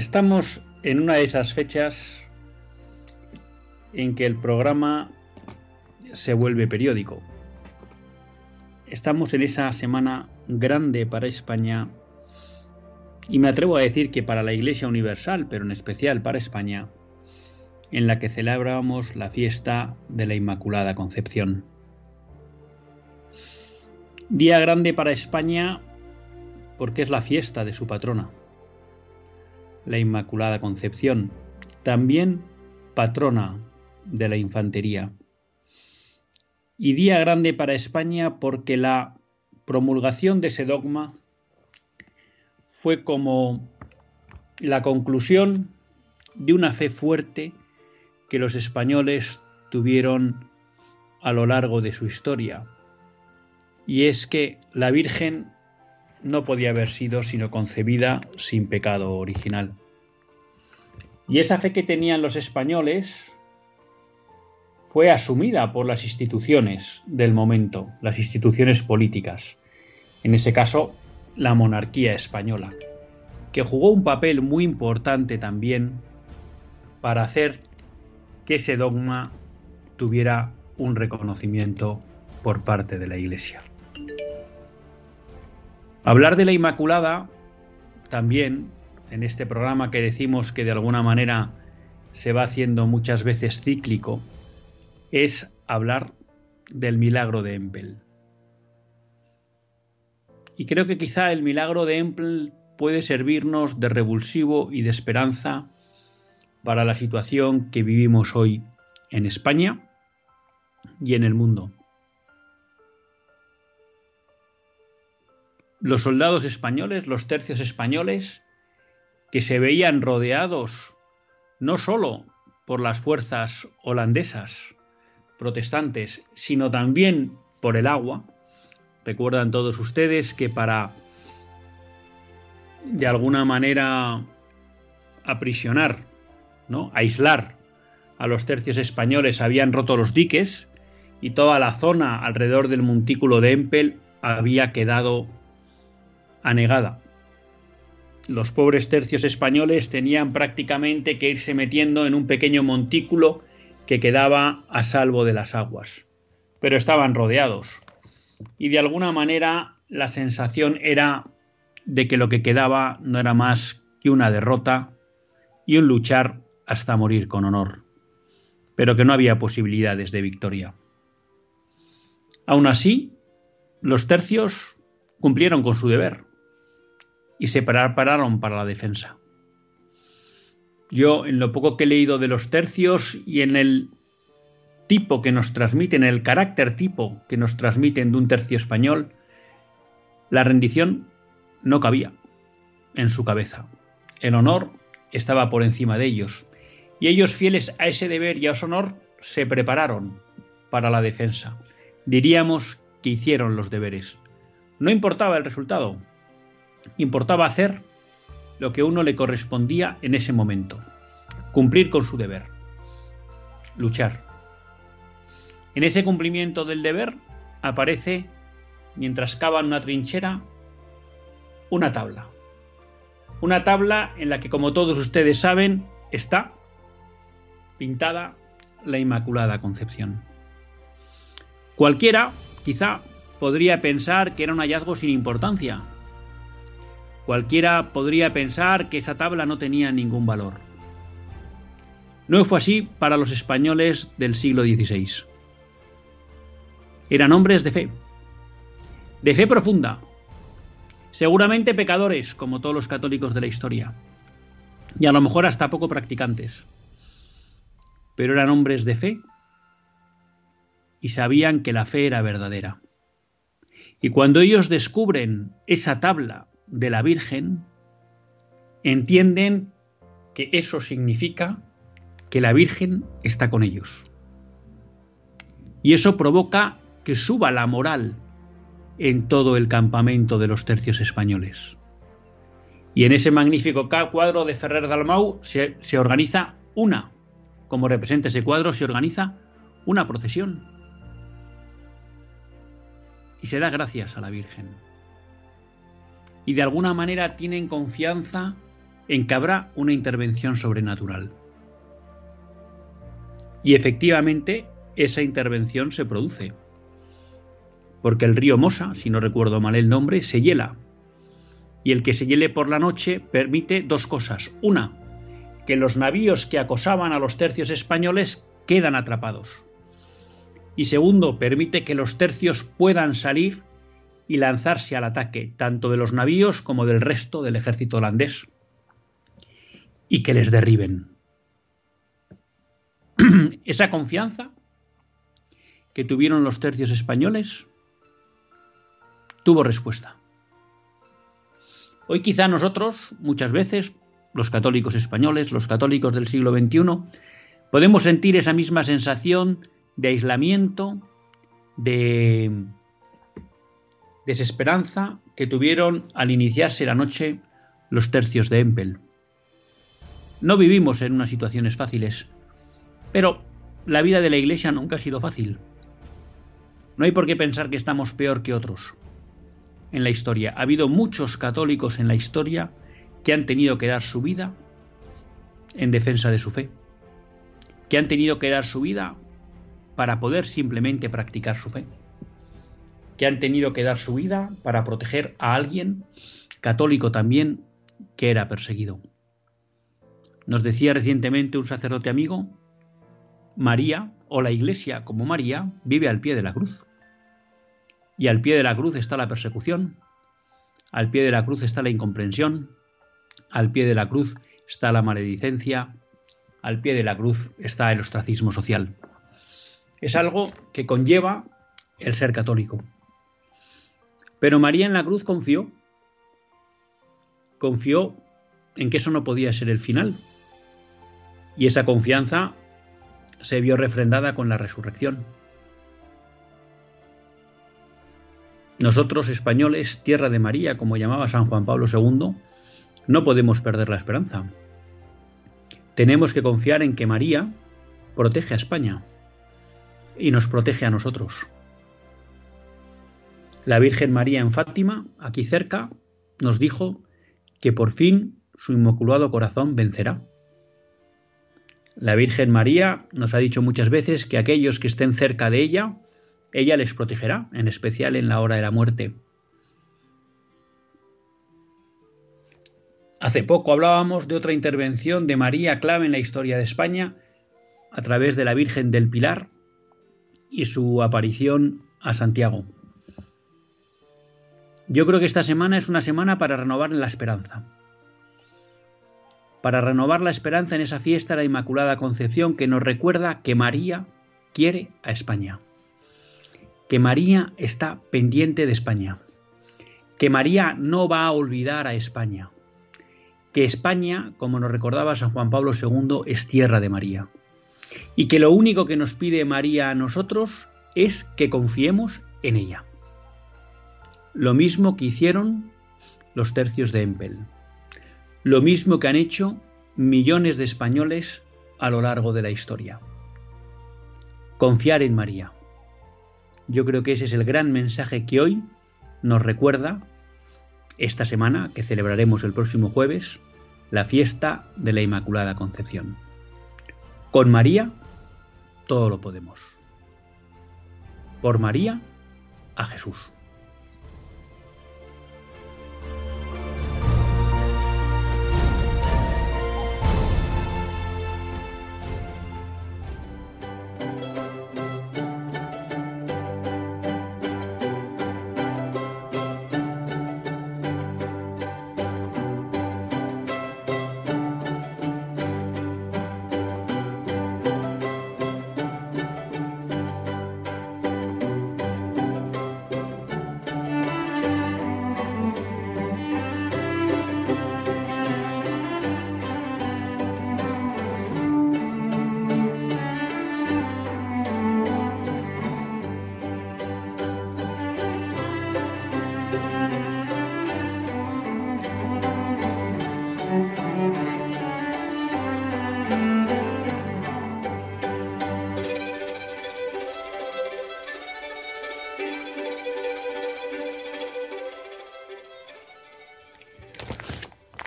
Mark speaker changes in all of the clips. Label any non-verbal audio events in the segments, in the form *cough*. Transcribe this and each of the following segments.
Speaker 1: Estamos en una de esas fechas en que el programa se vuelve periódico. Estamos en esa semana grande para España y me atrevo a decir que para la Iglesia Universal, pero en especial para España, en la que celebramos la fiesta de la Inmaculada Concepción. Día grande para España porque es la fiesta de su patrona la Inmaculada Concepción, también patrona de la infantería. Y día grande para España porque la promulgación de ese dogma fue como la conclusión de una fe fuerte que los españoles tuvieron a lo largo de su historia. Y es que la Virgen no podía haber sido sino concebida sin pecado original. Y esa fe que tenían los españoles fue asumida por las instituciones del momento, las instituciones políticas, en ese caso la monarquía española, que jugó un papel muy importante también para hacer que ese dogma tuviera un reconocimiento por parte de la Iglesia. Hablar de la Inmaculada también en este programa que decimos que de alguna manera se va haciendo muchas veces cíclico es hablar del milagro de Empel. Y creo que quizá el milagro de Empel puede servirnos de revulsivo y de esperanza para la situación que vivimos hoy en España y en el mundo. Los soldados españoles, los tercios españoles, que se veían rodeados no sólo por las fuerzas holandesas protestantes, sino también por el agua. Recuerdan todos ustedes que para de alguna manera aprisionar, ¿no? aislar a los tercios españoles habían roto los diques y toda la zona alrededor del montículo de Empel había quedado anegada. Los pobres tercios españoles tenían prácticamente que irse metiendo en un pequeño montículo que quedaba a salvo de las aguas. Pero estaban rodeados. Y de alguna manera la sensación era de que lo que quedaba no era más que una derrota y un luchar hasta morir con honor, pero que no había posibilidades de victoria. Aún así, los tercios cumplieron con su deber y se prepararon para la defensa. Yo, en lo poco que he leído de los tercios y en el tipo que nos transmiten, el carácter tipo que nos transmiten de un tercio español, la rendición no cabía en su cabeza. El honor estaba por encima de ellos, y ellos, fieles a ese deber y a ese honor, se prepararon para la defensa. Diríamos que hicieron los deberes. No importaba el resultado, Importaba hacer lo que a uno le correspondía en ese momento, cumplir con su deber, luchar. En ese cumplimiento del deber aparece, mientras cavan una trinchera, una tabla. Una tabla en la que, como todos ustedes saben, está pintada la Inmaculada Concepción. Cualquiera, quizá, podría pensar que era un hallazgo sin importancia, Cualquiera podría pensar que esa tabla no tenía ningún valor. No fue así para los españoles del siglo XVI. Eran hombres de fe, de fe profunda, seguramente pecadores, como todos los católicos de la historia, y a lo mejor hasta poco practicantes, pero eran hombres de fe y sabían que la fe era verdadera. Y cuando ellos descubren esa tabla de la Virgen, entienden que eso significa que la Virgen está con ellos. Y eso provoca que suba la moral en todo el campamento de los tercios españoles. Y en ese magnífico cuadro de Ferrer Dalmau se, se organiza una, como representa ese cuadro, se organiza una procesión. Y se da gracias a la Virgen. Y de alguna manera tienen confianza en que habrá una intervención sobrenatural. Y efectivamente esa intervención se produce. Porque el río Mosa, si no recuerdo mal el nombre, se hiela. Y el que se hiele por la noche permite dos cosas. Una, que los navíos que acosaban a los tercios españoles quedan atrapados. Y segundo, permite que los tercios puedan salir y lanzarse al ataque, tanto de los navíos como del resto del ejército holandés, y que les derriben. *clears throat* Esa confianza que tuvieron los tercios españoles tuvo respuesta. Hoy quizá nosotros, muchas veces, los católicos españoles, los católicos del siglo XXI, podemos sentir esa misma sensación de aislamiento, de desesperanza que tuvieron al iniciarse la noche los tercios de Empel. No vivimos en unas situaciones fáciles, pero la vida de la Iglesia nunca ha sido fácil. No hay por qué pensar que estamos peor que otros en la historia. Ha habido muchos católicos en la historia que han tenido que dar su vida en defensa de su fe, que han tenido que dar su vida para poder simplemente practicar su fe, que han tenido que dar su vida para proteger a alguien católico también que era perseguido. Nos decía recientemente un sacerdote amigo, María o la Iglesia como María vive al pie de la cruz. Y al pie de la cruz está la persecución, al pie de la cruz está la incomprensión, al pie de la cruz está la maledicencia, al pie de la cruz está el ostracismo social. Es algo que conlleva el ser católico. Pero María en la cruz confió, confió en que eso no podía ser el final. Y esa confianza se vio refrendada con la resurrección. Nosotros, españoles, tierra de María, como llamaba San Juan Pablo II, no podemos perder la esperanza. Tenemos que confiar en que María protege a España y nos protege a nosotros. La Virgen María en Fátima, aquí cerca, nos dijo que por fin su inmaculado corazón vencerá. La Virgen María nos ha dicho muchas veces que aquellos que estén cerca de ella ella les protegerá, en especial en la hora de la muerte. Hace poco hablábamos de otra intervención de María clave en la historia de España a través de la Virgen del Pilar y su aparición a Santiago. Yo creo que esta semana es una semana para renovar la esperanza. Para renovar la esperanza en esa fiesta de la Inmaculada Concepción que nos recuerda que María quiere a España que María está pendiente de España, que María no va a olvidar a España, que España, como nos recordaba San Juan Pablo II, es tierra de María, y que lo único que nos pide María a nosotros es que confiemos en ella. Lo mismo que hicieron los tercios de Empel, lo mismo que han hecho millones de españoles a lo largo de la historia. Confiar en María yo creo que ese es el gran mensaje que hoy nos recuerda esta semana, que celebraremos el próximo jueves, la fiesta de la Inmaculada Concepción. Con María todo lo podemos. Por María a Jesús.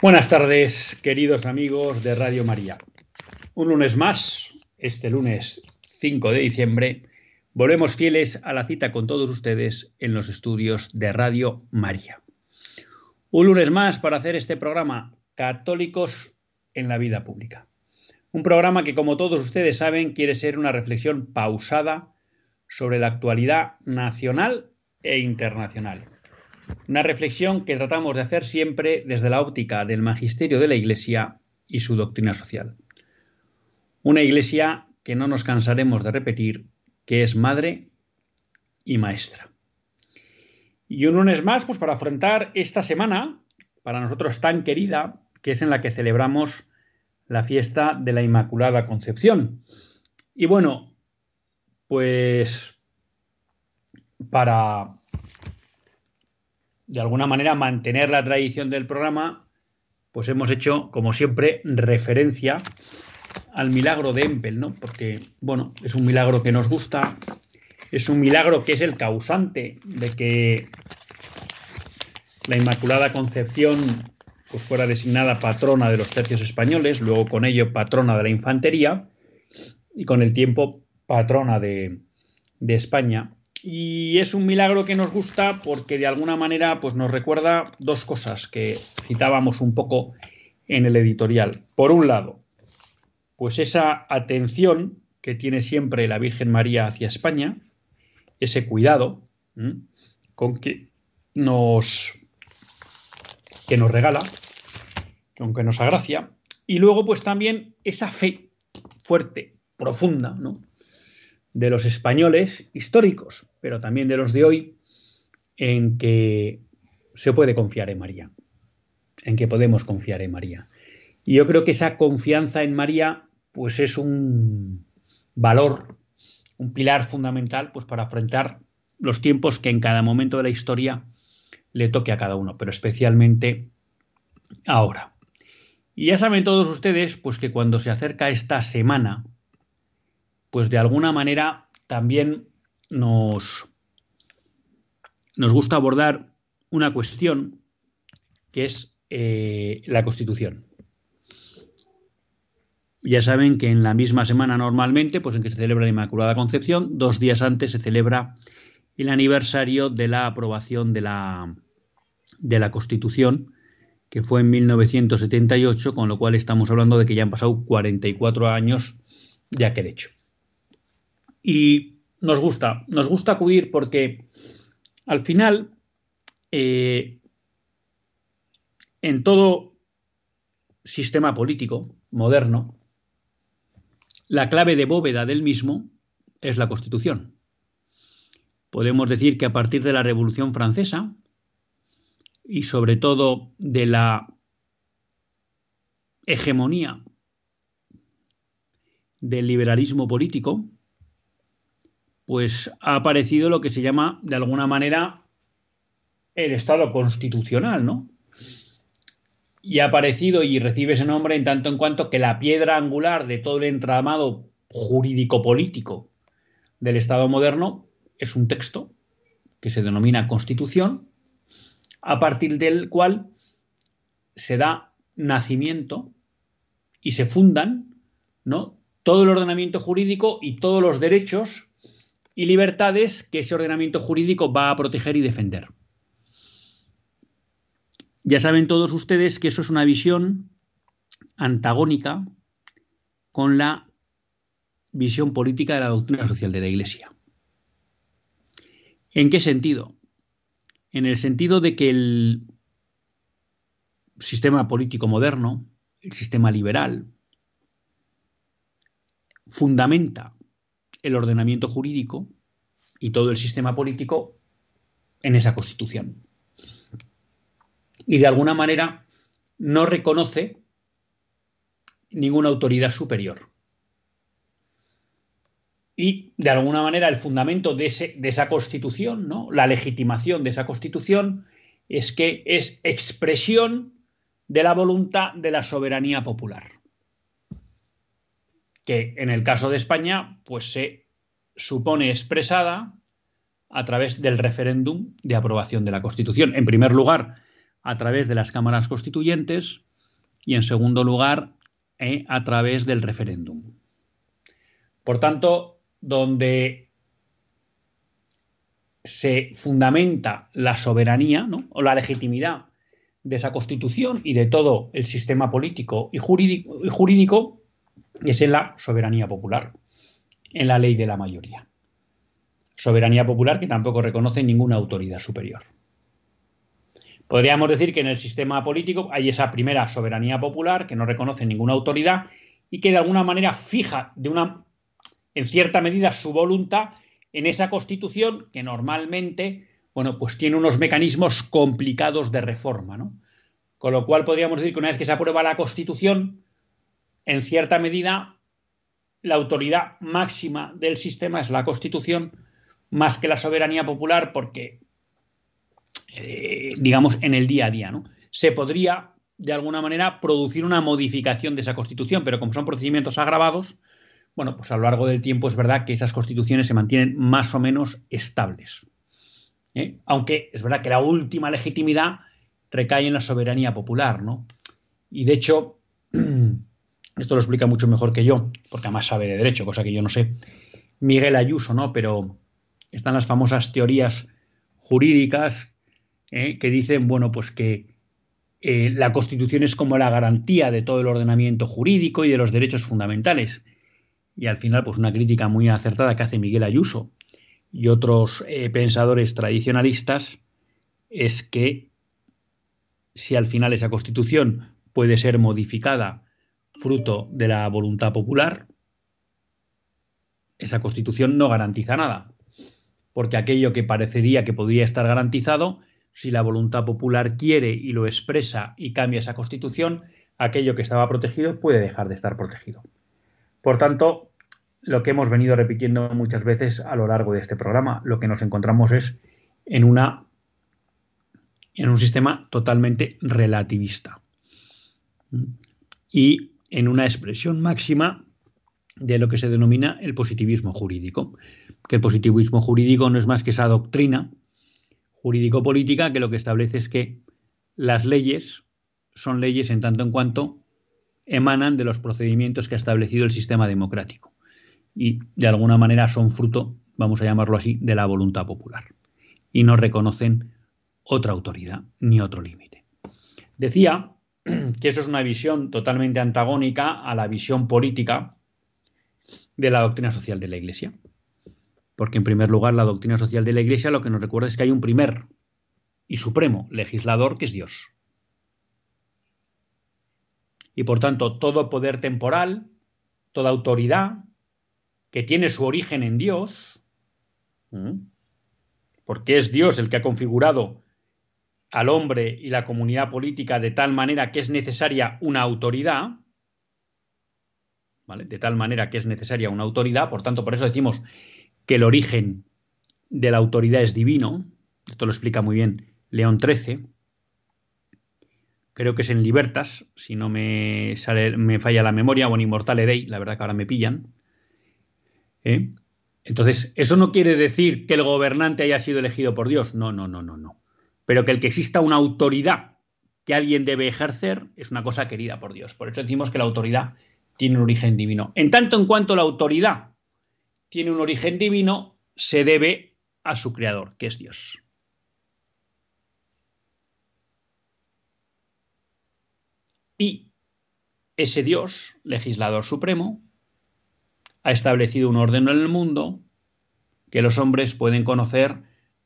Speaker 1: Buenas tardes, queridos amigos de Radio María. Un lunes más, este lunes 5 de diciembre, volvemos fieles a la cita con todos ustedes en los estudios de Radio María. Un lunes más para hacer este programa Católicos en la vida pública. Un programa que, como todos ustedes saben, quiere ser una reflexión pausada sobre la actualidad nacional e internacional una reflexión que tratamos de hacer siempre desde la óptica del magisterio de la Iglesia y su doctrina social. Una Iglesia que no nos cansaremos de repetir que es madre y maestra. Y un lunes más, pues para afrontar esta semana, para nosotros tan querida, que es en la que celebramos la fiesta de la Inmaculada Concepción. Y bueno, pues para de alguna manera mantener la tradición del programa, pues hemos hecho, como siempre, referencia al milagro de Empel, ¿no? Porque, bueno, es un milagro que nos gusta, es un milagro que es el causante de que la Inmaculada Concepción pues, fuera designada patrona de los tercios españoles, luego con ello patrona de la infantería y con el tiempo patrona de, de España. Y es un milagro que nos gusta porque de alguna manera pues nos recuerda dos cosas que citábamos un poco en el editorial. Por un lado, pues esa atención que tiene siempre la Virgen María hacia España, ese cuidado con que nos que nos regala, con que nos agracia, y luego pues también esa fe fuerte, profunda, ¿no? De los españoles históricos, pero también de los de hoy, en que se puede confiar en María, en que podemos confiar en María. Y yo creo que esa confianza en María, pues es un valor, un pilar fundamental, pues para afrontar los tiempos que en cada momento de la historia le toque a cada uno, pero especialmente ahora. Y ya saben todos ustedes, pues que cuando se acerca esta semana pues de alguna manera también nos, nos gusta abordar una cuestión que es eh, la Constitución. Ya saben que en la misma semana normalmente, pues en que se celebra la Inmaculada Concepción, dos días antes se celebra el aniversario de la aprobación de la, de la Constitución, que fue en 1978, con lo cual estamos hablando de que ya han pasado 44 años de aquel hecho. Y nos gusta, nos gusta acudir porque al final, eh, en todo sistema político moderno, la clave de bóveda del mismo es la Constitución. Podemos decir que a partir de la Revolución Francesa y sobre todo de la hegemonía del liberalismo político, pues ha aparecido lo que se llama, de alguna manera, el Estado constitucional, ¿no? Y ha aparecido y recibe ese nombre en tanto en cuanto que la piedra angular de todo el entramado jurídico-político del Estado moderno es un texto que se denomina Constitución, a partir del cual se da nacimiento y se fundan ¿no? todo el ordenamiento jurídico y todos los derechos y libertades que ese ordenamiento jurídico va a proteger y defender. Ya saben todos ustedes que eso es una visión antagónica con la visión política de la doctrina social de la Iglesia. ¿En qué sentido? En el sentido de que el sistema político moderno, el sistema liberal, fundamenta el ordenamiento jurídico y todo el sistema político en esa constitución. Y de alguna manera no reconoce ninguna autoridad superior. Y de alguna manera el fundamento de, esa constitución, ¿no? la legitimación de esa constitución, es que es expresión de la voluntad de la soberanía popular que en el caso de España, pues se supone expresada a través del referéndum de aprobación de la Constitución. En primer lugar, a través de las cámaras constituyentes y en segundo lugar eh, a través del referéndum. Por tanto, donde se fundamenta la soberanía o la legitimidad de esa constitución y de todo el sistema político y jurídico, y jurídico es en la soberanía popular, en la ley de la mayoría. Soberanía popular que tampoco reconoce ninguna autoridad superior. Podríamos decir que en el sistema político hay esa primera soberanía popular que no reconoce ninguna autoridad y que de alguna manera fija de una en cierta medida su voluntad en esa constitución que normalmente bueno, pues tiene unos mecanismos complicados de reforma, ¿no? Con lo cual podríamos decir que una vez que se aprueba la constitución, en cierta medida la autoridad máxima del sistema es la constitución más que la soberanía popular porque eh, digamos, en el día a día. ¿no? Se podría, de alguna manera, producir una modificación de esa constitución, pero como son procedimientos agravados, bueno, pues a lo largo del tiempo es verdad que esas constituciones se mantienen más o menos estables. ¿eh? Aunque es verdad que la última legitimidad recae en la soberanía popular, ¿no? Y de hecho, *clears throat* esto lo explica mucho mejor que yo, porque además sabe de derecho, cosa que yo no sé, Miguel Ayuso, ¿no? Pero están las famosas teorías jurídicas ¿eh? que dicen, bueno, pues que eh, la Constitución es como la garantía de todo el ordenamiento jurídico y de los derechos fundamentales. Y al final, pues una crítica muy acertada que hace Miguel Ayuso y otros eh, pensadores tradicionalistas es que si al final esa Constitución puede ser modificada fruto de la voluntad popular, esa Constitución no garantiza nada, porque aquello que parecería que podría estar garantizado si la voluntad popular quiere y lo expresa y cambia esa constitución, aquello que estaba protegido puede dejar de estar protegido. Por tanto, lo que hemos venido repitiendo muchas veces a lo largo de este programa, lo que nos encontramos es en una en un sistema totalmente relativista y en una expresión máxima de lo que se denomina el positivismo jurídico, que el positivismo jurídico no es más que esa doctrina jurídico-política que lo que establece es que las leyes son leyes en tanto en cuanto emanan de los procedimientos que ha establecido el sistema democrático. Y de alguna manera son fruto, vamos a llamarlo así, de la voluntad popular. Y no reconocen otra autoridad ni otro límite. Decía *clears throat* que eso es una visión totalmente antagónica a la visión política de la doctrina social de la Iglesia. Porque en primer lugar la doctrina social de la Iglesia lo que nos recuerda es que hay un primer y supremo legislador que es Dios. Y por tanto todo poder temporal, toda autoridad que tiene su origen en Dios, porque es Dios el que ha configurado al hombre y la comunidad política de tal manera que es necesaria una autoridad, ¿vale? De tal manera que es necesaria una autoridad, por tanto, por eso decimos que el origen de la autoridad es divino, esto lo explica muy bien León XIII, creo que es en Libertas, si no me, sale, me falla la memoria, o en Immortale Dei, la verdad que ahora me pillan. ¿eh? Entonces, eso no quiere decir que el gobernante haya sido elegido por Dios, no, no, no, no, no. Pero que el que exista una autoridad que alguien debe ejercer es una cosa querida por Dios. Por eso decimos que la autoridad tiene un origen divino. En tanto en cuanto la autoridad tiene un origen divino, se debe a su creador, que es Dios. Y ese Dios, legislador supremo, ha establecido un orden en el mundo que los hombres pueden conocer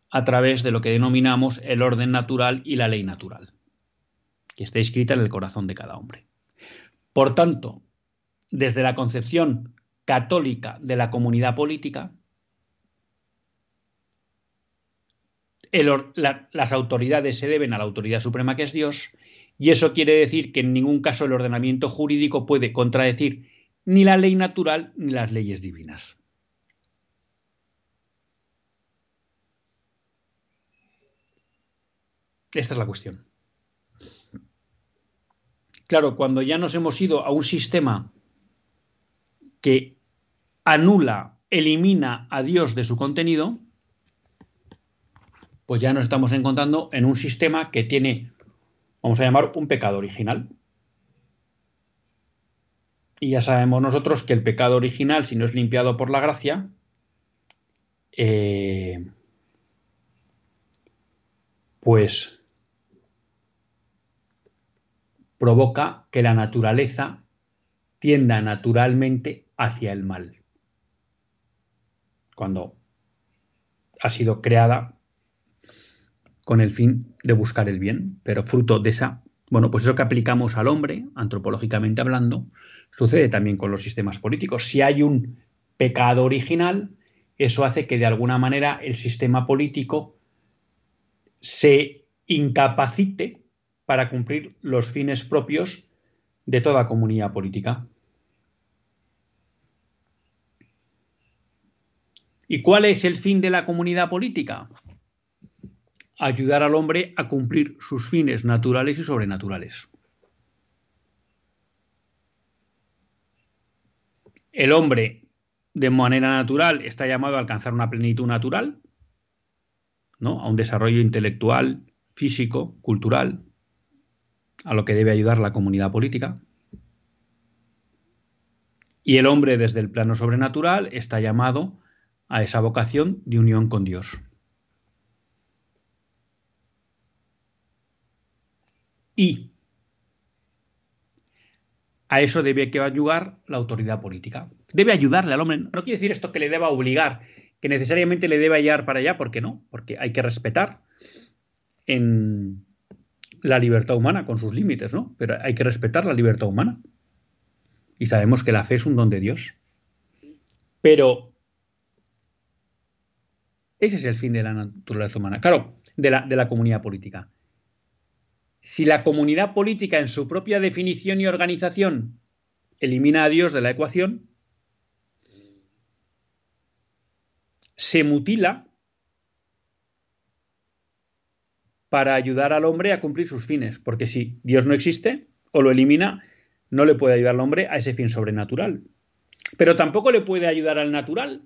Speaker 1: a través de lo que denominamos el orden natural y la ley natural, que está escrita en el corazón de cada hombre. Por tanto, desde la concepción católica de la comunidad política, las autoridades se deben a la autoridad suprema que es Dios, y eso quiere decir que en ningún caso el ordenamiento jurídico puede contradecir ni la ley natural ni las leyes divinas. Esta es la cuestión. Claro, cuando ya nos hemos ido a un sistema que anula, elimina a Dios de su contenido, pues ya nos estamos encontrando en un sistema que tiene, vamos a llamar, un pecado original. Y ya sabemos nosotros que el pecado original, si no es limpiado por la gracia, eh, pues provoca que la naturaleza tienda naturalmente hacia el mal. Cuando ha sido creada con el fin de buscar el bien, pero fruto de esa, bueno, pues eso que aplicamos al hombre, antropológicamente hablando, sucede también con los sistemas políticos. Si hay un pecado original, eso hace que de alguna manera el sistema político se incapacite para cumplir los fines propios de toda comunidad política. ¿Y cuál es el fin de la comunidad política? Ayudar al hombre a cumplir sus fines naturales y sobrenaturales. El hombre, de manera natural, está llamado a alcanzar una plenitud natural, ¿no? a un desarrollo intelectual, físico, cultural, a lo que debe ayudar la comunidad política. Y el hombre, desde el plano sobrenatural, está llamado a esa vocación de unión con Dios. Y a eso debe que ayudar la autoridad política. Debe ayudarle al hombre. No quiere decir esto que le deba obligar, que necesariamente le deba llevar para allá, porque no, porque hay que respetar en la libertad humana con sus límites, ¿no? Pero hay que respetar la libertad humana. Y sabemos que la fe es un don de Dios. Pero ese es el fin de la naturaleza humana. Claro, de la, de la comunidad política. Si la comunidad política en su propia definición y organización elimina a Dios de la ecuación, se mutila para ayudar al hombre a cumplir sus fines, porque si Dios no existe o lo elimina, no le puede ayudar al hombre a ese fin sobrenatural. Pero tampoco le puede ayudar al natural,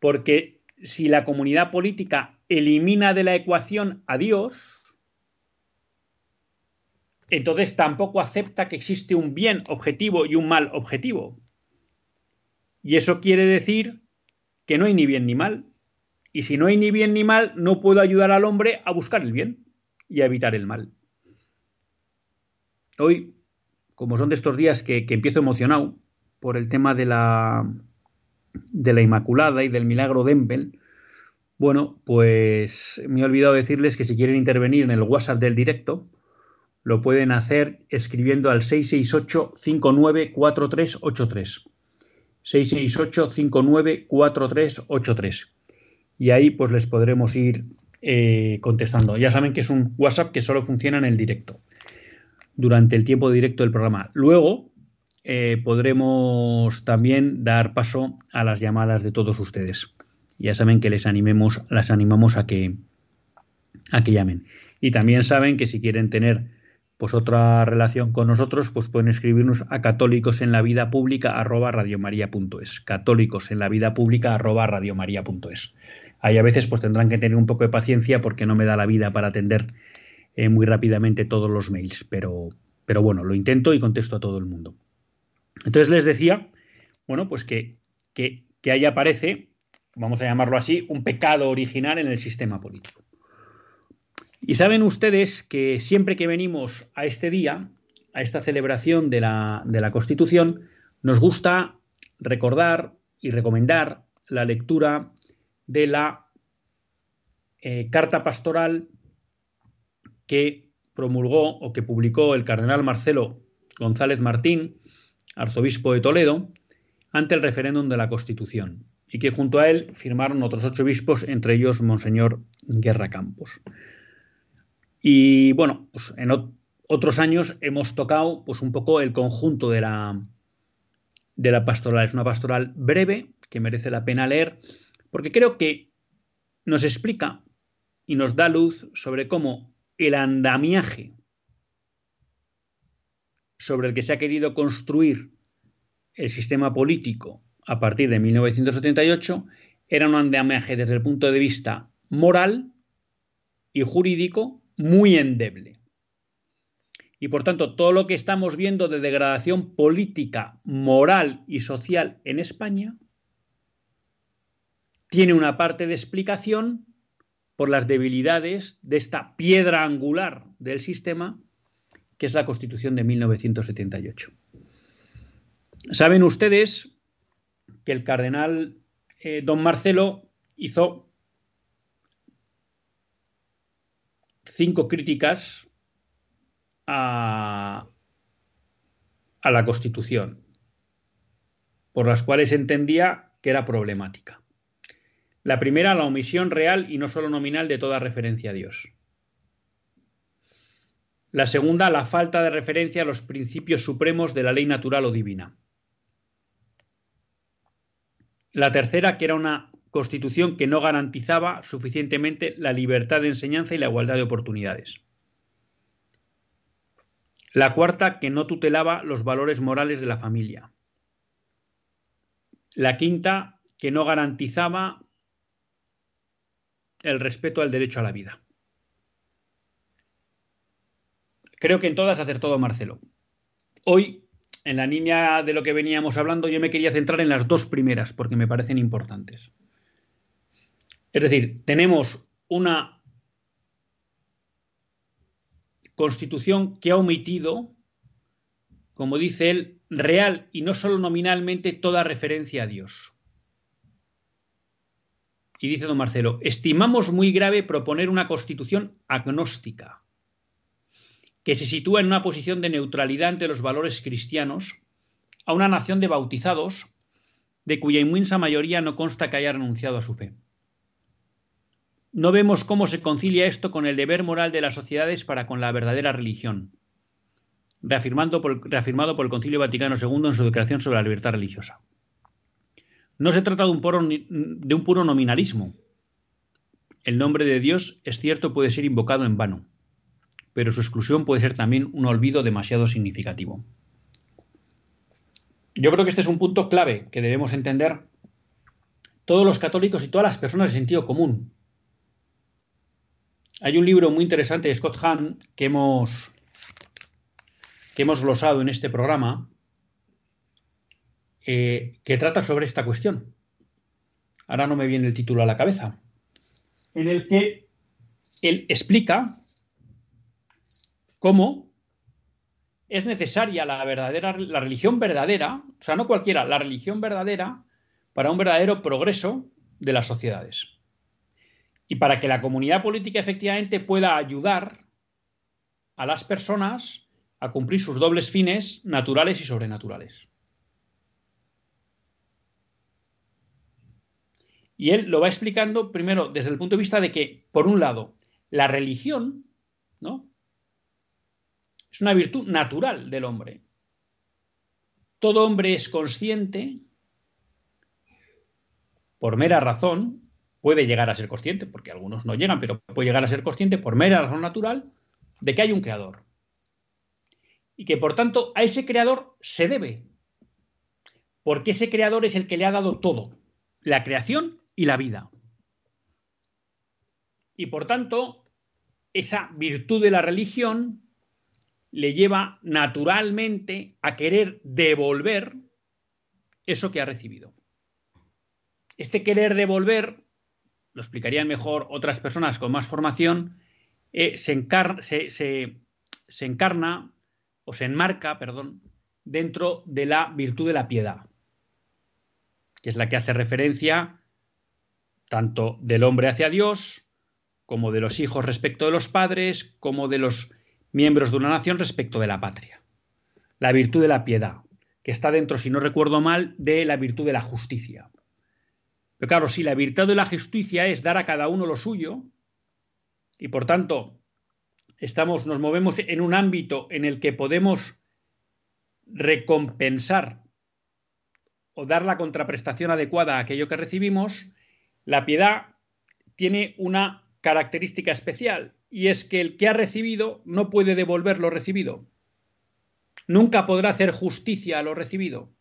Speaker 1: porque si la comunidad política elimina de la ecuación a Dios, entonces tampoco acepta que existe un bien objetivo y un mal objetivo. Y eso quiere decir que no hay ni bien ni mal. Y si no hay ni bien ni mal, no puedo ayudar al hombre a buscar el bien y a evitar el mal. Hoy, como son de estos días que, empiezo emocionado por el tema de la, de la Inmaculada y del milagro de Embel, bueno, pues me he olvidado decirles que si quieren intervenir en el WhatsApp del directo, lo pueden hacer escribiendo al 668-594383. 668-594383. Y ahí pues les podremos ir eh, contestando. Ya saben que es un WhatsApp que solo funciona en el directo, durante el tiempo directo del programa. Luego, eh, podremos también dar paso a las llamadas de todos ustedes. Ya saben que les animemos, las animamos a que, a que llamen. Y también saben que si quieren tener pues otra relación con nosotros, pues pueden escribirnos a católicos en la vida pública arroba. Católicos en la vida pública arroba. Ahí a veces pues tendrán que tener un poco de paciencia porque no me da la vida para atender eh, muy rápidamente todos los mails, pero, pero bueno, lo intento y contesto a todo el mundo. Entonces les decía, bueno, pues que, que, ahí aparece, vamos a llamarlo así, un pecado original en el sistema político. Y saben ustedes que siempre que venimos a este día, a esta celebración de la, Constitución, nos gusta recordar y recomendar la lectura de la eh, carta pastoral que promulgó o que publicó el cardenal Marcelo González Martín arzobispo de Toledo, ante el referéndum de la Constitución, y que junto a él firmaron otros ocho obispos, entre ellos Monseñor Guerra Campos. Y bueno, pues en otros años hemos tocado pues un poco el conjunto de la, de la pastoral. Es una pastoral breve que merece la pena leer, porque creo que nos explica y nos da luz sobre cómo el andamiaje sobre el que se ha querido construir el sistema político a partir de 1978 era un andamiaje desde el punto de vista moral y jurídico muy endeble. Y por tanto, todo lo que estamos viendo de degradación política, moral y social en España tiene una parte de explicación por las debilidades de esta piedra angular del sistema, que es la Constitución de 1978. Saben ustedes que el cardenal eh, don Marcelo hizo cinco críticas a, a la Constitución, por las cuales entendía que era problemática. La primera, la omisión real y no solo nominal de toda referencia a Dios. La segunda, la falta de referencia a los principios supremos de la ley natural o divina. La tercera, que era una constitución que no garantizaba suficientemente la libertad de enseñanza y la igualdad de oportunidades. La cuarta, que no tutelaba los valores morales de la familia. La quinta, que no garantizaba el respeto al derecho a la vida. Creo que en todas acertó Marcelo. Hoy, en la línea de lo que veníamos hablando, yo me quería centrar en las dos primeras porque me parecen importantes. Es decir, tenemos una constitución que ha omitido, como dice él, real y no solo nominalmente toda referencia a Dios. Y dice don Marcelo, estimamos muy grave proponer una constitución agnóstica, que se sitúa en una posición de neutralidad ante los valores cristianos, a una nación de bautizados, de cuya inmensa mayoría no consta que haya renunciado a su fe. No vemos cómo se concilia esto con el deber moral de las sociedades para con la verdadera religión, reafirmado por, el Concilio Vaticano II en su declaración sobre la libertad religiosa. No se trata de un, puro, de un puro nominalismo. El nombre de Dios, es cierto, puede ser invocado en vano, pero su exclusión puede ser también un olvido demasiado significativo. Yo creo que este es un punto clave que debemos entender todos los católicos y todas las personas de sentido común. Hay un libro muy interesante de Scott Hahn que hemos, que hemos glosado en este programa, eh, que trata sobre esta cuestión. Ahora no me viene el título a la cabeza. En el que él explica cómo es necesaria la verdadera, la religión verdadera, o sea, no cualquiera, la religión verdadera para un verdadero progreso de las sociedades. Y para que la comunidad política efectivamente pueda ayudar a las personas a cumplir sus dobles fines naturales y sobrenaturales. Y él lo va explicando primero desde el punto de vista de que, por un lado, la religión, ¿no? Es una virtud natural del hombre. Todo hombre es consciente, por mera razón, puede llegar a ser consciente, porque algunos no llegan, pero puede llegar a ser consciente por mera razón natural de que hay un creador. Y que por tanto a ese creador se debe. Porque ese creador es el que le ha dado todo. La creación y la vida. Y por tanto, esa virtud de la religión le lleva naturalmente a querer devolver eso que ha recibido. Este querer devolver, lo explicarían mejor otras personas con más formación, eh, se, se encarna o se enmarca, perdón, dentro de la virtud de la piedad, que es la que hace referencia tanto del hombre hacia Dios, como de los hijos respecto de los padres, como de los miembros de una nación respecto de la patria. La virtud de la piedad, que está dentro, si no recuerdo mal, de la virtud de la justicia. Pero claro, si la virtud de la justicia es dar a cada uno lo suyo, y por tanto estamos, nos movemos en un ámbito en el que podemos recompensar o dar la contraprestación adecuada a aquello que recibimos, la piedad tiene una característica especial y es que el que ha recibido no puede devolver lo recibido. Nunca podrá hacer justicia a lo recibido.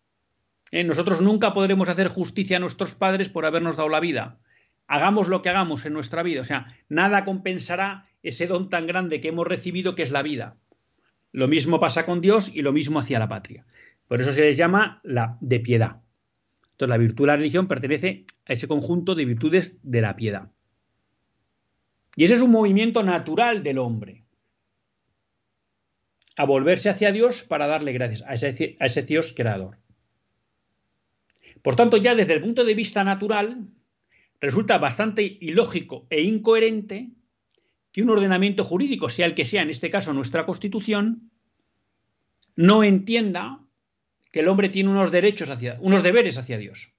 Speaker 1: ¿Eh? Nosotros nunca podremos hacer justicia a nuestros padres por habernos dado la vida. Hagamos lo que hagamos en nuestra vida. O sea, nada compensará ese don tan grande que hemos recibido que es la vida. lo mismo pasa con Dios y lo mismo hacia la patria. Por eso se les llama la de piedad. Entonces la virtud de la religión pertenece a ese conjunto de virtudes de la piedad. Y ese es un movimiento natural del hombre. A volverse hacia Dios para darle gracias a ese, a ese Dios creador. Por tanto, ya desde el punto de vista natural, resulta bastante ilógico e incoherente que un ordenamiento jurídico, sea el que sea, en este caso nuestra Constitución, no entienda que el hombre tiene unos derechos hacia, unos deberes hacia Dios.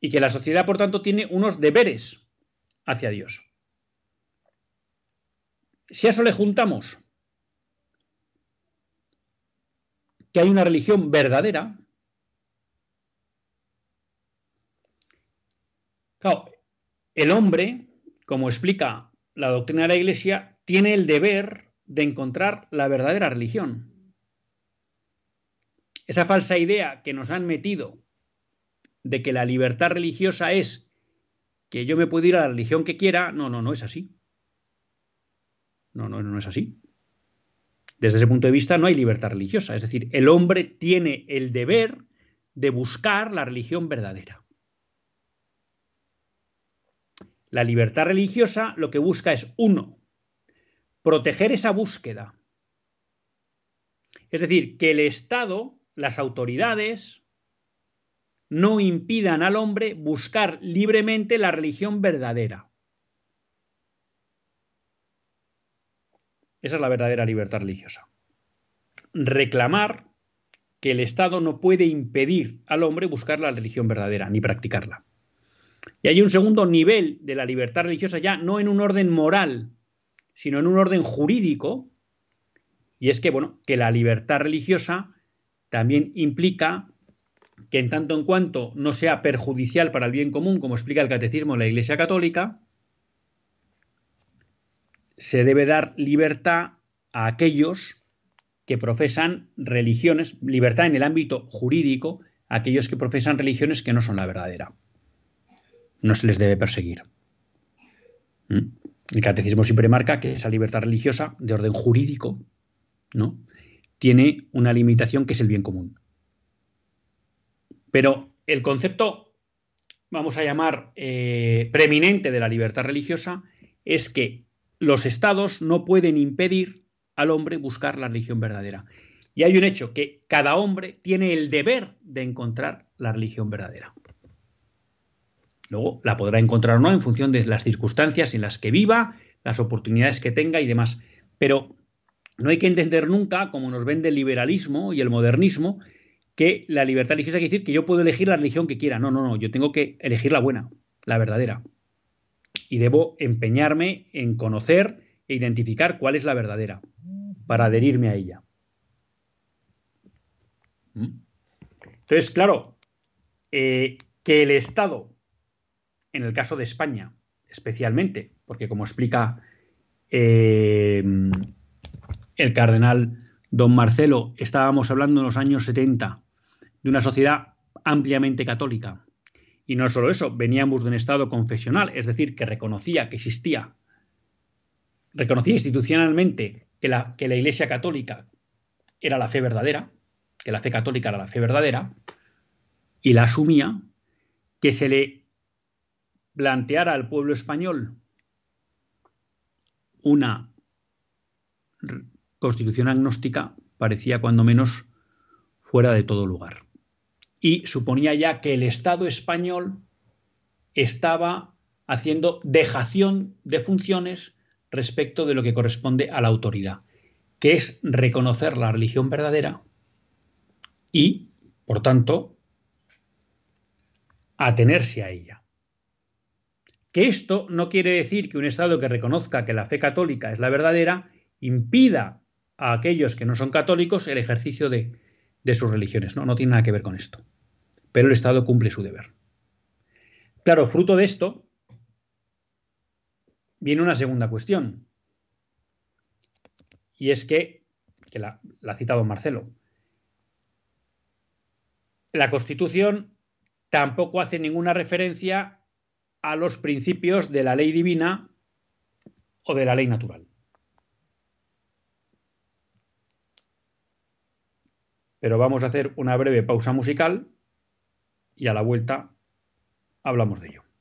Speaker 1: Y que la sociedad, por tanto, tiene unos deberes hacia Dios. Si a eso le juntamos que hay una religión verdadera, claro, el hombre como explica la doctrina de la Iglesia, tiene el deber de encontrar la verdadera religión. Esa falsa idea que nos han metido de que la libertad religiosa es que yo me puedo ir a la religión que quiera, no, no, no es así. No, no, no es así. Desde ese punto de vista no hay libertad religiosa. Es decir, el hombre tiene el deber de buscar la religión verdadera. La libertad religiosa lo que busca es, uno, proteger esa búsqueda. Es decir, que el Estado, las autoridades, no impidan al hombre buscar libremente la religión verdadera. Esa es la verdadera libertad religiosa. Reclamar que el Estado no puede impedir al hombre buscar la religión verdadera ni practicarla. Y hay un segundo nivel de la libertad religiosa ya no en un orden moral, sino en un orden jurídico, y es que, bueno, que la libertad religiosa también implica que en tanto en cuanto no sea perjudicial para el bien común, como explica el catecismo de la Iglesia Católica, se debe dar libertad a aquellos que profesan religiones, libertad en el ámbito jurídico, a aquellos que profesan religiones que no son la verdadera no se les debe perseguir. ¿Mm? El catecismo siempre marca que esa libertad religiosa de orden jurídico ¿no? tiene una limitación que es el bien común. Pero el concepto, vamos a llamar, eh, preeminente de la libertad religiosa es que los estados no pueden impedir al hombre buscar la religión verdadera. Y hay un hecho, que cada hombre tiene el deber de encontrar la religión verdadera. Luego la podrá encontrar o no en función de las circunstancias en las que viva, las oportunidades que tenga y demás. Pero no hay que entender nunca, como nos vende el liberalismo y el modernismo, que la libertad religiosa quiere decir que yo puedo elegir la religión que quiera. No, no, no, yo tengo que elegir la buena, la verdadera. Y debo empeñarme en conocer e identificar cuál es la verdadera para adherirme a ella. ¿Mm? Entonces, claro, eh, que el Estado en el caso de España, especialmente, porque como explica eh, el cardenal don Marcelo, estábamos hablando en los años 70 de una sociedad ampliamente católica. Y no solo eso, veníamos de un Estado confesional, es decir, que reconocía que existía, reconocía institucionalmente que la, que la Iglesia católica era la fe verdadera, que la fe católica era la fe verdadera, y la asumía, que se le plantear al pueblo español una constitución agnóstica parecía cuando menos fuera de todo lugar. Y suponía ya que el Estado español estaba haciendo dejación de funciones respecto de lo que corresponde a la autoridad, que es reconocer la religión verdadera y, por tanto, atenerse a ella. Que esto no quiere decir que un Estado que reconozca que la fe católica es la verdadera impida a aquellos que no son católicos el ejercicio de, sus religiones. No, no tiene nada que ver con esto. Pero el Estado cumple su deber. Claro, fruto de esto viene una segunda cuestión. Y es que, que la, la ha citado Marcelo, la Constitución tampoco hace ninguna referencia a los principios de la ley divina o de la ley natural. Pero vamos a hacer una breve pausa musical y a la vuelta hablamos de ello.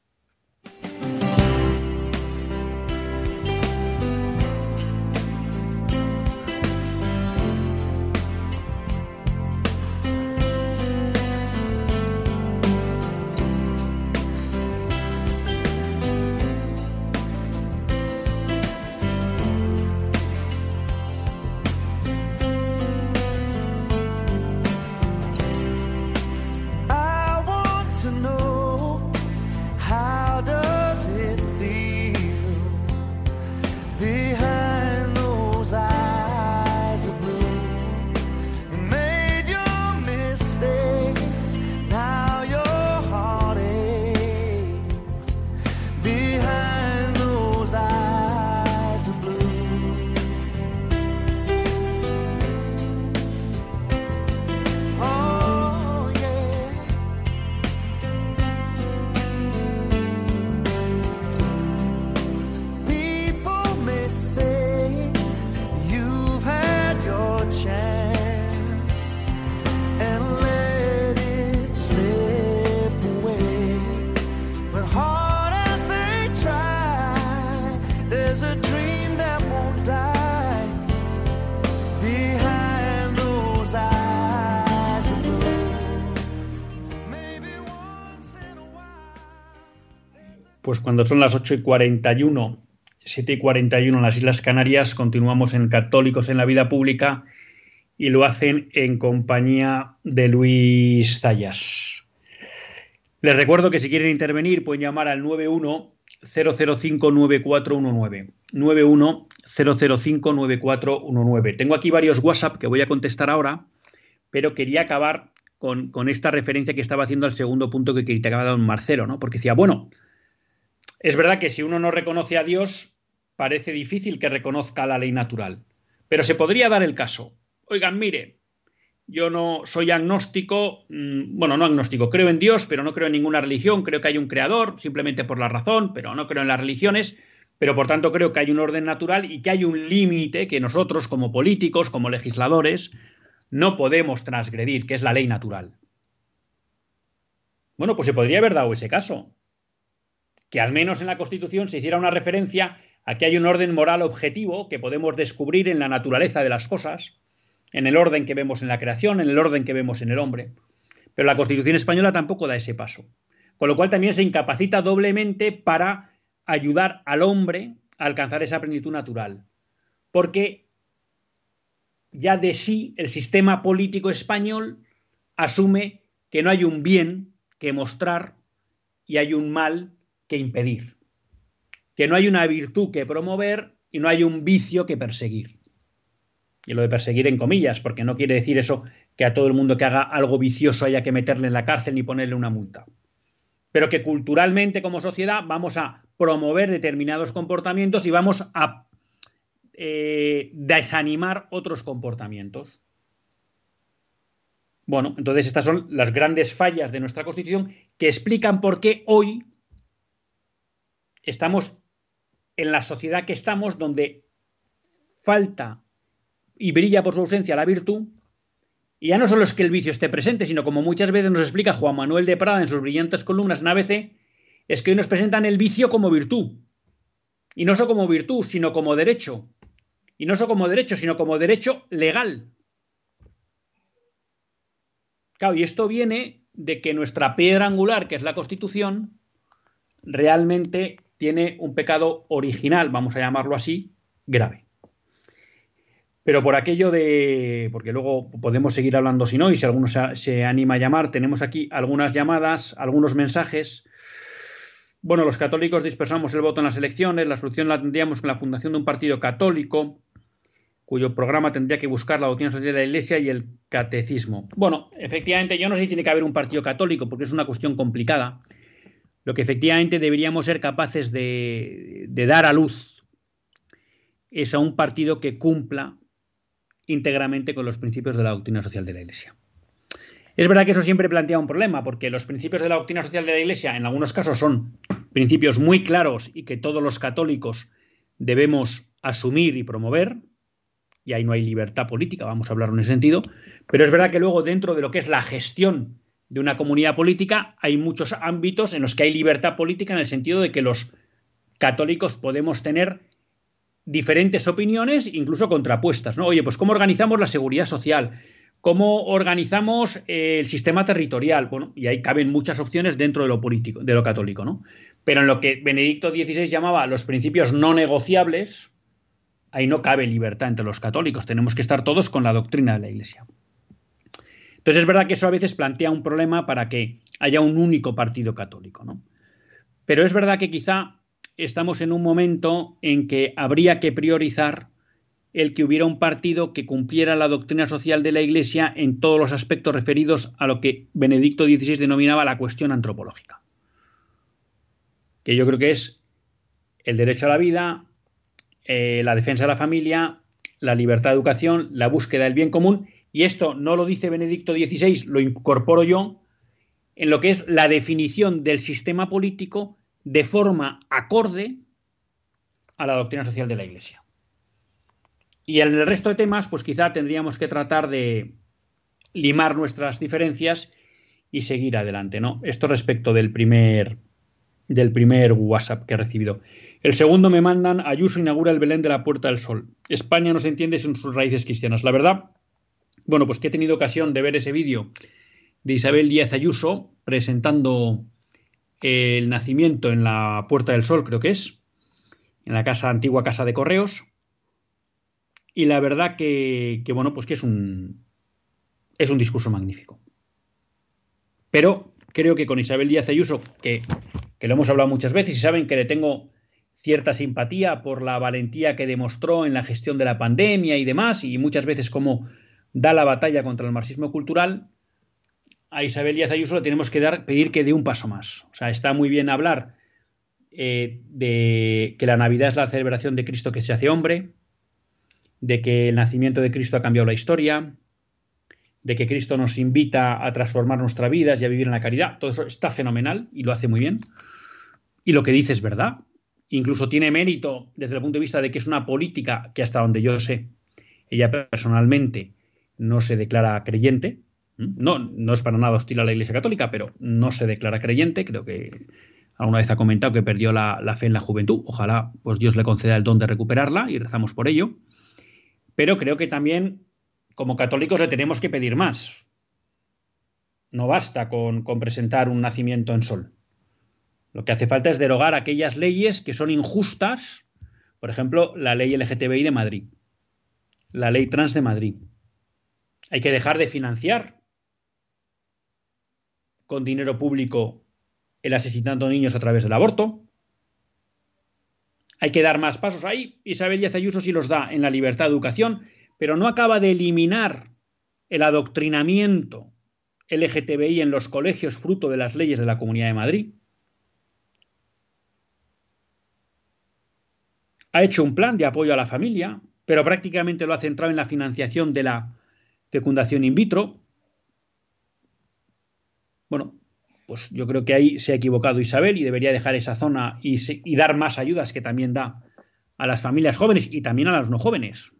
Speaker 1: Cuando son las 8 y 41, 7 y 41 en las Islas Canarias, continuamos en Católicos en la Vida Pública y lo hacen en compañía de Luis Tallas. Les recuerdo que si quieren intervenir pueden llamar al 91 005 9419. 91 005 9419. Tengo aquí varios WhatsApp que voy a contestar ahora, pero quería acabar con, esta referencia que estaba haciendo al segundo punto que criticaba don Marcelo, ¿no? Porque decía, bueno, es verdad que si uno no reconoce a Dios, parece difícil que reconozca la ley natural. Pero se podría dar el caso. Oigan, mire, yo no soy agnóstico, mm, bueno, no agnóstico, creo en Dios, pero no creo en ninguna religión, creo que hay un creador, simplemente por la razón, pero no creo en las religiones, pero por tanto creo que hay un orden natural y que hay un límite que nosotros como políticos, como legisladores, no podemos transgredir, que es la ley natural. Bueno, pues se podría haber dado ese caso que al menos en la Constitución se hiciera una referencia a que hay un orden moral objetivo que podemos descubrir en la naturaleza de las cosas, en el orden que vemos en la creación, en el orden que vemos en el hombre. Pero la Constitución española tampoco da ese paso. Con lo cual también se incapacita doblemente para ayudar al hombre a alcanzar esa plenitud natural. Porque ya de sí el sistema político español asume que no hay un bien que mostrar y hay un mal que impedir, que no hay una virtud que promover y no hay un vicio que perseguir. Y lo de perseguir en comillas, porque no quiere decir eso que a todo el mundo que haga algo vicioso haya que meterle en la cárcel ni ponerle una multa. Pero que culturalmente como sociedad vamos a promover determinados comportamientos y vamos a eh, desanimar otros comportamientos. Bueno, entonces estas son las grandes fallas de nuestra Constitución que explican por qué hoy estamos en la sociedad que estamos, donde falta y brilla por su ausencia la virtud, y ya no solo es que el vicio esté presente, sino como muchas veces nos explica Juan Manuel de Prada en sus brillantes columnas en ABC, es que hoy nos presentan el vicio como virtud. Y no solo como virtud, sino como derecho. Y no solo como derecho, sino como derecho legal. Claro, y esto viene de que nuestra piedra angular, que es la Constitución, realmente tiene un pecado original, vamos a llamarlo así, grave. Pero por aquello de, porque luego podemos seguir hablando si no, y si alguno se, anima a llamar, tenemos aquí algunas llamadas, algunos mensajes. Bueno, los católicos dispersamos el voto en las elecciones, la solución la tendríamos con la fundación de un partido católico, cuyo programa tendría que buscar la doctrina social de la Iglesia y el catecismo. Bueno, efectivamente, yo no sé si tiene que haber un partido católico, porque es una cuestión complicada. Lo que efectivamente deberíamos ser capaces de, dar a luz es a un partido que cumpla íntegramente con los principios de la doctrina social de la Iglesia. Es verdad que eso siempre plantea un problema, porque los principios de la doctrina social de la Iglesia en algunos casos son principios muy claros y que todos los católicos debemos asumir y promover, y ahí no hay libertad política, vamos a hablar en ese sentido, pero es verdad que luego dentro de lo que es la gestión de una comunidad política hay muchos ámbitos en los que hay libertad política en el sentido de que los católicos podemos tener diferentes opiniones, incluso contrapuestas, ¿no? Oye, pues cómo organizamos la seguridad social, cómo organizamos eh, el sistema territorial, bueno, y ahí caben muchas opciones dentro de lo político, de lo católico, ¿no? Pero en lo que Benedicto XVI llamaba los principios no negociables, ahí no cabe libertad entre los católicos, tenemos que estar todos con la doctrina de la Iglesia. Entonces es verdad que eso a veces plantea un problema para que haya un único partido católico, ¿no? Pero es verdad que quizá estamos en un momento en que habría que priorizar el que hubiera un partido que cumpliera la doctrina social de la Iglesia en todos los aspectos referidos a lo que Benedicto XVI denominaba la cuestión antropológica. Que yo creo que es el derecho a la vida, eh, la defensa de la familia, la libertad de educación, la búsqueda del bien común, y esto no lo dice Benedicto XVI, lo incorporo yo, en lo que es la definición del sistema político de forma acorde a la doctrina social de la Iglesia. Y en el resto de temas, pues quizá tendríamos que tratar de limar nuestras diferencias y seguir adelante, ¿no? Esto respecto del primer, del primer WhatsApp que he recibido. El segundo me mandan, Ayuso inaugura el Belén de la Puerta del Sol. España no se entiende sin sus raíces cristianas. La verdad, bueno, pues que he tenido ocasión de ver ese vídeo de Isabel Díaz Ayuso presentando el nacimiento en la Puerta del Sol, creo que es, en la casa antigua Casa de Correos. Y la verdad que, bueno, pues que es un, es un discurso magnífico. Pero creo que con Isabel Díaz Ayuso, que, que lo hemos hablado muchas veces y saben que le tengo cierta simpatía por la valentía que demostró en la gestión de la pandemia y demás, y muchas veces como da la batalla contra el marxismo cultural, a Isabel Díaz Ayuso le tenemos que dar, pedir que dé un paso más. O sea, está muy bien hablar eh, de que la Navidad es la celebración de Cristo que se hace hombre, de que el nacimiento de Cristo ha cambiado la historia, de que Cristo nos invita a transformar nuestras vidas y a vivir en la caridad. Todo eso está fenomenal y lo hace muy bien. Y lo que dice es verdad. Incluso tiene mérito desde el punto de vista de que es una política que hasta donde yo sé, ella personalmente no se declara creyente, no, no es para nada hostil a la Iglesia Católica, pero no se declara creyente. Creo que alguna vez ha comentado que perdió la, fe en la juventud. Ojalá pues Dios le conceda el don de recuperarla y rezamos por ello. Pero creo que también como católicos le tenemos que pedir más. No basta con, con presentar un nacimiento en sol. Lo que hace falta es derogar aquellas leyes que son injustas, por ejemplo, la ley LGTBI de Madrid, la ley trans de Madrid. Hay que dejar de financiar con dinero público el asesinando niños a través del aborto. Hay que dar más pasos ahí. Isabel Díaz Ayuso sí los da en la libertad de educación, pero no acaba de eliminar el adoctrinamiento LGTBI en los colegios fruto de las leyes de la Comunidad de Madrid. Ha hecho un plan de apoyo a la familia, pero prácticamente lo ha centrado en la financiación de la fecundación in vitro, bueno, pues yo creo que ahí se ha equivocado Isabel y debería dejar esa zona y, dar más ayudas que también da a las familias jóvenes y también a las no jóvenes.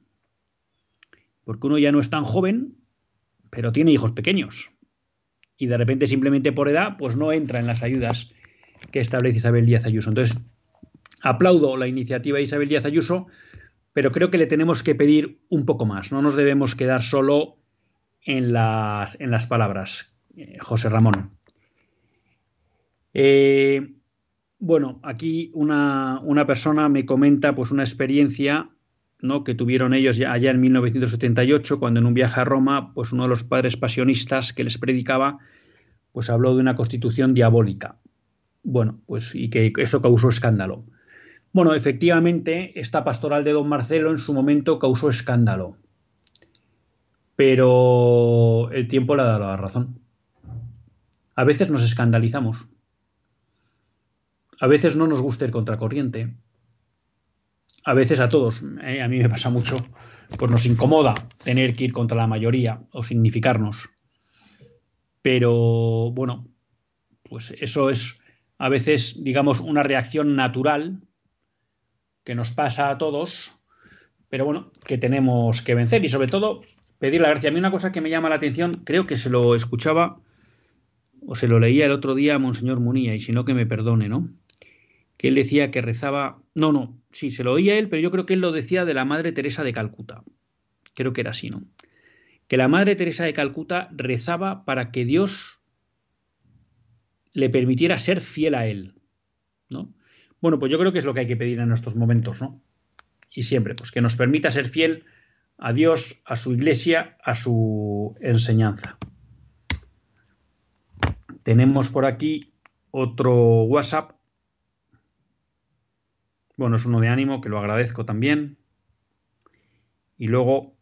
Speaker 1: Porque uno ya no es tan joven, pero tiene hijos pequeños. Y de repente simplemente por edad, pues no entra en las ayudas que establece Isabel Díaz Ayuso. Entonces, aplaudo la iniciativa de Isabel Díaz Ayuso, pero creo que le tenemos que pedir un poco más. No nos debemos quedar solo en las, en las palabras. Eh, José Ramón. Eh, bueno, aquí una, persona me comenta pues una experiencia ¿no? que tuvieron ellos ya, allá en 1978, cuando en un viaje a Roma, pues uno de los padres pasionistas que les predicaba, pues habló de una constitución diabólica. Bueno, pues y que eso causó escándalo. Bueno, efectivamente, esta pastoral de don Marcelo en su momento causó escándalo. Pero el tiempo le ha dado la razón. A veces nos escandalizamos. A veces no nos gusta ir contracorriente. A veces a todos, eh, a mí me pasa mucho, pues nos incomoda tener que ir contra la mayoría o significarnos. Pero bueno, pues eso es a veces, digamos, una reacción natural que nos pasa a todos, pero bueno, que tenemos que vencer y sobre todo pedir la gracia. A mí una cosa que me llama la atención, creo que se lo escuchaba o se lo leía el otro día a Monseñor Munía, y si no que me perdone, ¿no? Que él decía que rezaba, no, no, sí, se lo oía él, pero yo creo que él lo decía de la Madre Teresa de Calcuta. Creo que era así, ¿no? Que la Madre Teresa de Calcuta rezaba para que Dios le permitiera ser fiel a él, ¿no? Bueno, pues yo creo que es lo que hay que pedir en estos momentos, ¿no? Y siempre, pues que nos permita ser fiel a Dios, a su iglesia, a su enseñanza. Tenemos por aquí otro WhatsApp. Bueno, es uno de ánimo, que lo agradezco también. Y luego,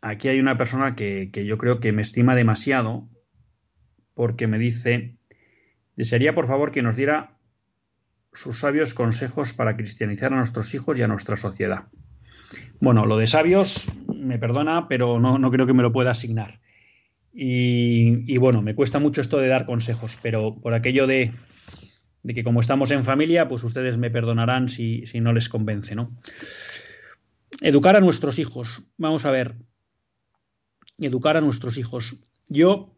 Speaker 1: aquí hay una persona que, yo creo que me estima demasiado, porque me dice, desearía por favor que nos diera sus sabios consejos para cristianizar a nuestros hijos y a nuestra sociedad. Bueno, lo de sabios, me perdona, pero no, no creo que me lo pueda asignar. Y, bueno, me cuesta mucho esto de dar consejos, pero por aquello de, que como estamos en familia, pues ustedes me perdonarán si, no les convence, ¿no? Educar a nuestros hijos. Vamos a ver. Educar a nuestros hijos. Yo,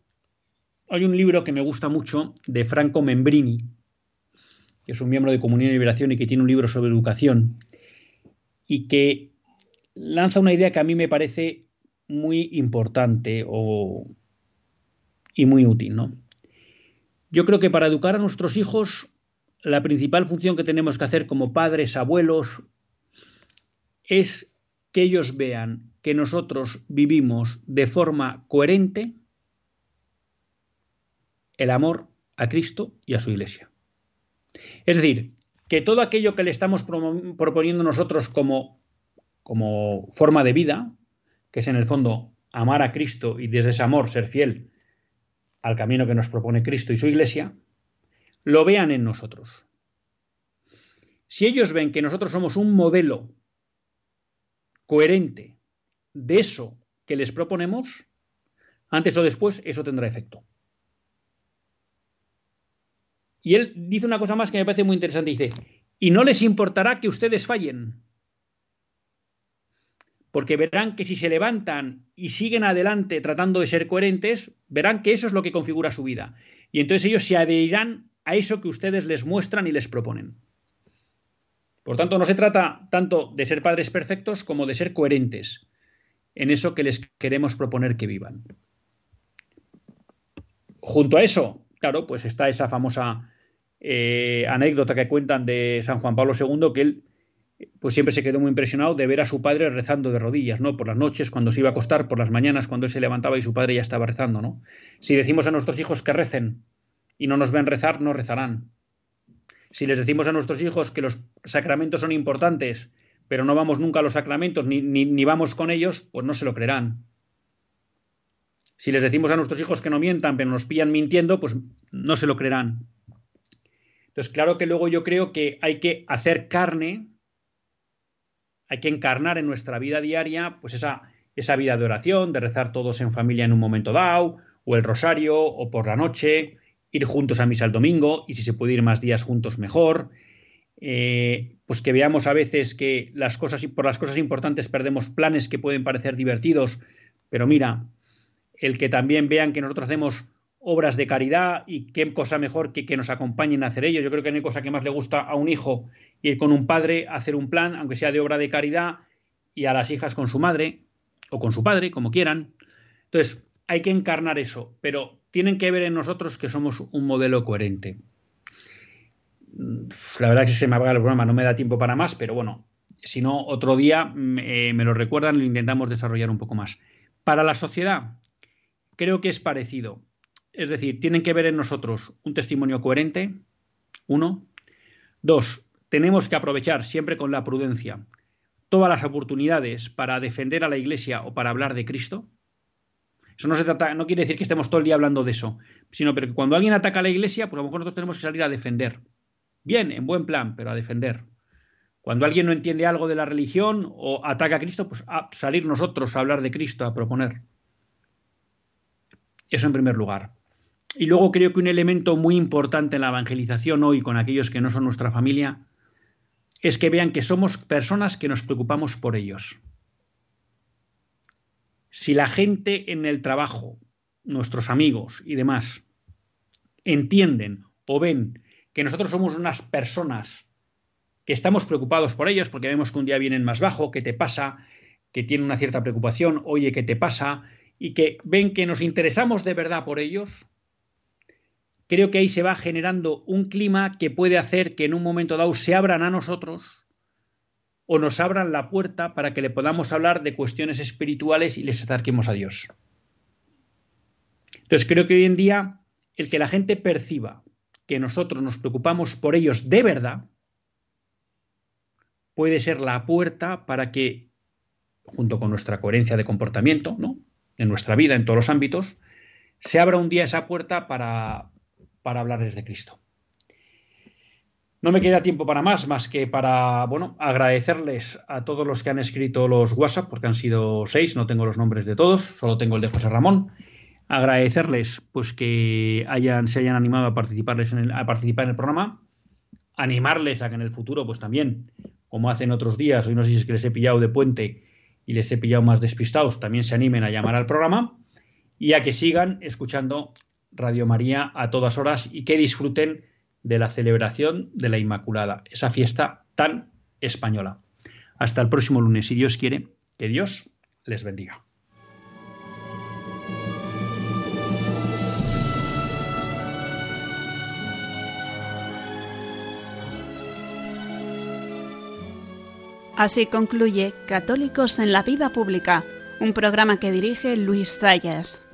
Speaker 1: hay un libro que me gusta mucho de Franco Membrini, que es un miembro de Comunión y Liberación y que tiene un libro sobre educación, y que lanza una idea que a mí me parece muy importante o y muy útil, ¿no? Yo creo que para educar a nuestros hijos, la principal función que tenemos que hacer como padres, abuelos, es que ellos vean que nosotros vivimos de forma coherente el amor a Cristo y a su iglesia. Es decir, que todo aquello que le estamos proponiendo nosotros como, como forma de vida, que es en el fondo amar a Cristo y desde ese amor ser fiel al camino que nos propone Cristo y su Iglesia, lo vean en nosotros. Si ellos ven que nosotros somos un modelo coherente de eso que les proponemos, antes o después eso tendrá efecto. Y él dice una cosa más que me parece muy interesante. Dice, y no les importará que ustedes fallen porque verán que si se levantan y siguen adelante tratando de ser coherentes, verán que eso es lo que configura su vida. Y entonces ellos se adherirán a eso que ustedes les muestran y les proponen. Por tanto, no se trata tanto de ser padres perfectos como de ser coherentes en eso que les queremos proponer que vivan. Junto a eso, claro, pues está esa famosa eh, anécdota que cuentan de San Juan Pablo II, que él pues siempre se quedó muy impresionado de ver a su padre rezando de rodillas, ¿no? Por las noches, cuando se iba a acostar, por las mañanas, cuando él se levantaba y su padre ya estaba rezando, ¿no? Si decimos a nuestros hijos que recen y no nos ven rezar, no rezarán. Si les decimos a nuestros hijos que los sacramentos son importantes, pero no vamos nunca a los sacramentos ni, ni vamos con ellos, pues no se lo creerán. Si les decimos a nuestros hijos que no mientan, pero nos pillan mintiendo, pues no se lo creerán. Entonces, claro que luego yo creo que hay que hacer carne hay que encarnar en nuestra vida diaria pues esa, esa vida de oración, de rezar todos en familia en un momento dado, o el rosario, o por la noche, ir juntos a misa el domingo, y si se puede ir más días juntos mejor. Eh, pues que veamos a veces que las cosas, por las cosas importantes perdemos planes que pueden parecer divertidos, pero mira, el que también vean que nosotros hacemos obras de caridad y qué cosa mejor que que nos acompañen a hacer ello. Yo creo que no hay cosa que más le gusta a un hijo ir con un padre a hacer un plan, aunque sea de obra de caridad, y a las hijas con su madre o con su padre, como quieran. Entonces, hay que encarnar eso, pero tienen que ver en nosotros que somos un modelo coherente. La verdad es que se me apaga el programa, no me da tiempo para más, pero bueno, si no, otro día me, me lo recuerdan lo intentamos desarrollar un poco más. Para la sociedad, creo que es parecido. Es decir, tienen que ver en nosotros un testimonio coherente, uno. Dos, tenemos que aprovechar siempre con la prudencia todas las oportunidades para defender a la Iglesia o para hablar de Cristo. Eso no se trata, no quiere decir que estemos todo el día hablando de eso, sino que cuando alguien ataca a la Iglesia, pues a lo mejor nosotros tenemos que salir a defender. Bien, en buen plan, pero a defender. Cuando alguien no entiende algo de la religión o ataca a Cristo, pues a salir nosotros a hablar de Cristo, a proponer. Eso en primer lugar. Y luego creo que un elemento muy importante en la evangelización hoy con aquellos que no son nuestra familia es que vean que somos personas que nos preocupamos por ellos. Si la gente en el trabajo, nuestros amigos y demás, entienden o ven que nosotros somos unas personas que estamos preocupados por ellos porque vemos que un día vienen más bajo, que te pasa, que tienen una cierta preocupación, oye, ¿qué te pasa? Y que ven que nos interesamos de verdad por ellos, creo que ahí se va generando un clima que puede hacer que en un momento dado se abran a nosotros o nos abran la puerta para que le podamos hablar de cuestiones espirituales y les acerquemos a Dios. Entonces creo que hoy en día el que la gente perciba que nosotros nos preocupamos por ellos de verdad puede ser la puerta para que, junto con nuestra coherencia de comportamiento, ¿no? en nuestra vida, en todos los ámbitos, se abra un día esa puerta para, para hablarles de Cristo. No me queda tiempo para más, más que para, bueno, agradecerles a todos los que han escrito los WhatsApp, porque han sido seis, no tengo los nombres de todos, solo tengo el de José Ramón. Agradecerles, pues, que hayan, se hayan animado a, participarles en el, a participar en el programa. Animarles a que en el futuro, pues también, como hacen otros días, hoy no sé si es que les he pillado de puente y les he pillado más despistados, también se animen a llamar al programa y a que sigan escuchando Radio María a todas horas y que disfruten de la celebración de la Inmaculada, esa fiesta tan española. Hasta el próximo lunes, si Dios quiere, que Dios les bendiga.
Speaker 2: Así concluye Católicos en la Vida Pública, un programa que dirige Luis Zayas.